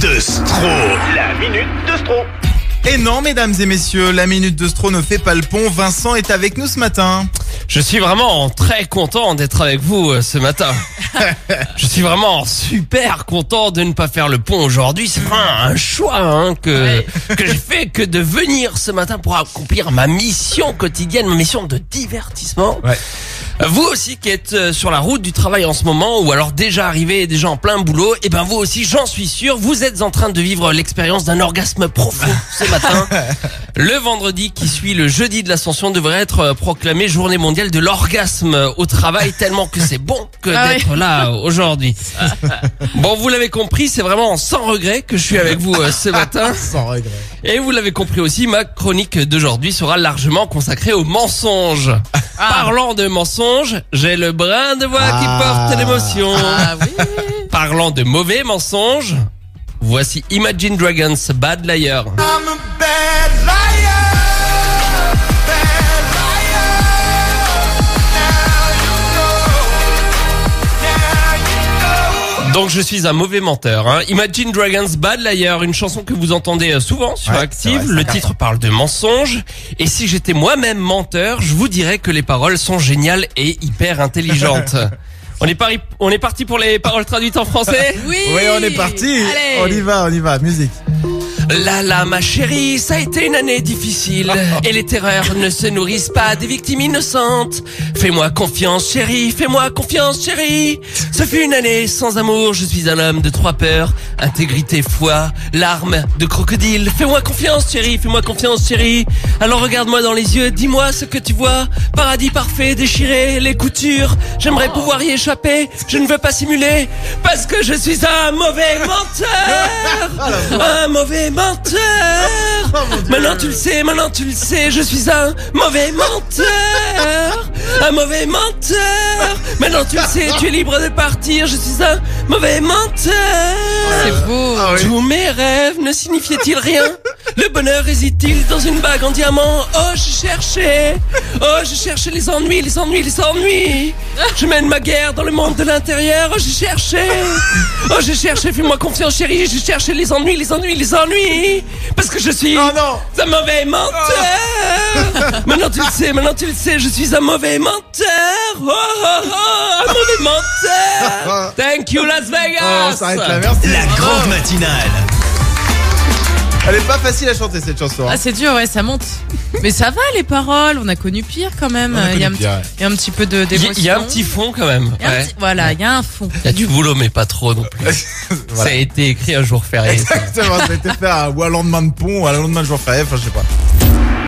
de Stro. La minute de Stro. Et non, mesdames et messieurs, la minute de Stro ne fait pas le pont. Vincent est avec nous ce matin. Je suis vraiment très content d'être avec vous euh, ce matin. Je suis vraiment super content de ne pas faire le pont aujourd'hui. C'est vraiment un choix hein, que que j'ai fait que de venir ce matin pour accomplir ma mission quotidienne, ma mission de divertissement. Ouais. Vous aussi qui êtes euh, sur la route du travail en ce moment ou alors déjà arrivé déjà en plein boulot, et ben vous aussi j'en suis sûr, vous êtes en train de vivre l'expérience d'un orgasme profond ce matin. Le vendredi qui suit le jeudi de l'ascension devrait être euh, proclamé journée mondiale de l'orgasme au travail tellement que c'est bon que Ah d'être là euh, aujourd'hui. Bon, vous l'avez compris, c'est vraiment sans regret que je suis avec vous ce matin. Sans regret. Et vous l'avez compris aussi, ma chronique d'aujourd'hui sera largement consacrée aux mensonges. Parlant de mensonges, j'ai le brin de voix Ah. qui porte l'émotion. Ah oui. Parlant de mauvais mensonges, voici Imagine Dragons Bad Liar. Donc je suis un mauvais menteur. Hein. Imagine Dragons Bad Liar, une chanson que vous entendez euh, souvent sur Ouais, Active. vrai, le titre parle de mensonges. Et si j'étais moi-même menteur, je vous dirais que les paroles sont géniales et hyper intelligentes. on est pari- on est parti pour les paroles traduites en français? Oui. Oui, on est parti. Allez. On y va, on y va. Musique. Là là ma chérie, ça a été une année difficile et les terreurs ne se nourrissent pas des victimes innocentes. Fais-moi confiance chérie, fais-moi confiance chérie. Ce fut une année sans amour, je suis un homme de trois peurs, intégrité, foi, larmes de crocodile. Fais-moi confiance chérie, fais-moi confiance chérie. Alors regarde-moi dans les yeux, dis-moi ce que tu vois. Paradis parfait, déchiré, les coutures. J'aimerais pouvoir y échapper, je ne veux pas simuler parce que je suis un mauvais menteur. Un mauvais menteur. Maintenant tu le sais, maintenant tu le sais, je suis un mauvais menteur. Un mauvais menteur. Maintenant tu le sais, tu es libre de partir, je suis un mauvais menteur. C'est beau. Ah oui. Tous mes rêves ne signifiaient-ils rien? Le bonheur réside-t-il dans une bague en diamant? Oh, je cherchais. Oh, je cherchais les ennuis, les ennuis, les ennuis. Je mène ma guerre dans le monde de l'intérieur. Oh, je cherchais. Oh, je cherchais, fais-moi confiance chérie. Je cherchais les ennuis, les ennuis, les ennuis. Parce que je suis Oh non. un mauvais menteur. Maintenant tu le sais, maintenant tu le sais. Je suis un mauvais menteur. Oh, oh, oh, un mauvais menteur. Thank you Las Vegas. Oh. Merci. La grande matinale. Elle est pas facile à chanter cette chanson. hein. Ah c'est dur, ouais, ça monte. Mais ça va les paroles, on a connu pire quand même. On a Il y, a un connu petit- pire, ouais. il y a un petit peu de Il y, d'émotion. il y a un petit fond quand même. Il y a un Ouais. petit- Voilà, il y a un fond. Il y a du boulot, mais pas trop non plus. Ça Voilà. a été écrit un jour férié. ça. Exactement, ça a été fait à, ou à lendemain de pont, ou à lendemain de jour férié, enfin je sais pas.